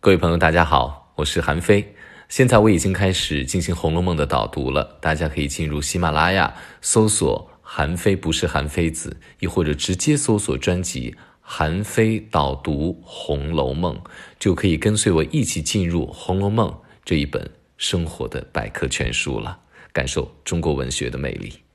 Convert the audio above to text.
各位朋友大家好我是韩非现在我已经开始进行红楼梦的导读了大家可以进入喜马拉雅搜索韩非不是韩非子亦或者直接搜索专辑韩非导读红楼梦就可以跟随我一起进入红楼梦这一本生活的百科全书了。感受中国文学的魅力。